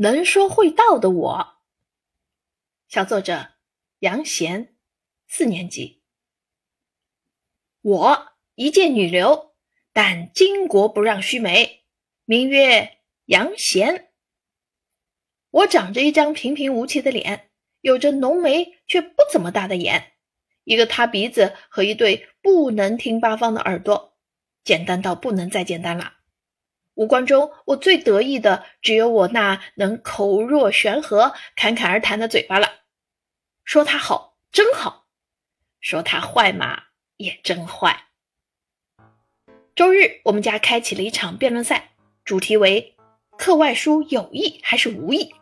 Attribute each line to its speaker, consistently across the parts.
Speaker 1: 能说会道的我。小作者杨贤，四年级。我一介女流，但巾帼不让须眉，名曰杨贤。我长着一张平平无奇的脸，有着浓眉却不怎么大的眼，一个塌鼻子和一对不能听八方的耳朵，简单到不能再简单了。五官中，我最得意的只有我那能口若悬河、侃侃而谈的嘴巴了。说他好，真好；说他坏嘛，也真坏。周日，我们家开启了一场辩论赛，主题为课外书有益还是无益。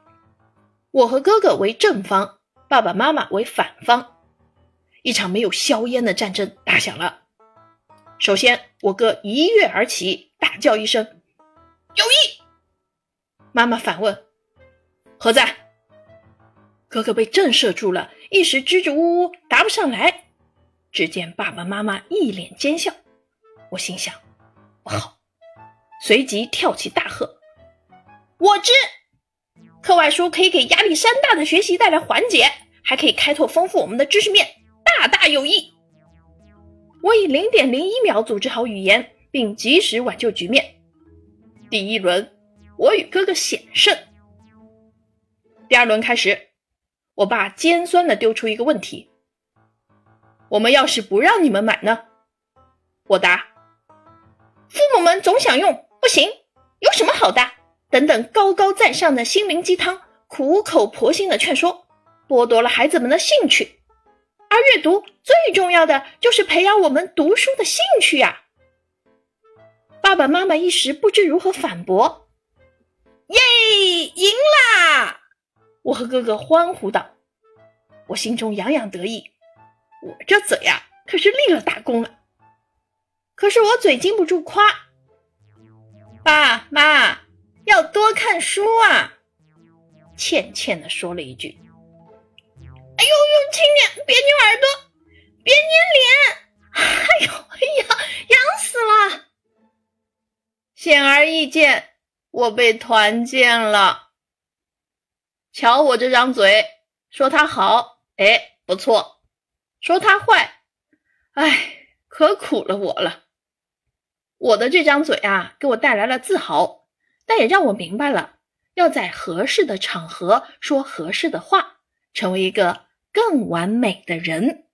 Speaker 1: 我和哥哥为正方，爸爸妈妈为反方。一场没有硝烟的战争打响了。首先，我哥一跃而起，大叫一声。妈妈反问：“何在？”哥哥被震慑住了，一时支支吾吾答不上来。只见爸爸妈妈一脸奸笑，我心想：“不好！”随即跳起大喝：“我知！课外书可以给压力山大的学习带来缓解，还可以开拓丰富我们的知识面，大大有益！”我以零点零一秒组织好语言，并及时挽救局面。第一轮，我与哥哥险胜。第二轮开始，我爸尖酸的丢出一个问题：“我们要是不让你们买呢？”我答：“父母们总想用，不行，有什么好的？”等等高高在上的心灵鸡汤，苦口婆心的劝说，剥夺了孩子们的兴趣。而阅读最重要的就是培养我们读书的兴趣呀。爸爸妈妈一时不知如何反驳。和哥哥欢呼道。我心中洋洋得意，我这嘴呀可是立了大功了。可是我嘴禁不住夸。爸妈要多看书啊！欠欠的说了一句。哎呦呦，轻点，别扭耳朵，别捏脸。哎呦哎呀，痒死了！显而易见，我被团建了。瞧我这张嘴，说他好，哎，不错；说他坏，哎，可苦了我了。我的这张嘴啊，给我带来了自豪，但也让我明白了，要在合适的场合说合适的话，成为一个更完美的人。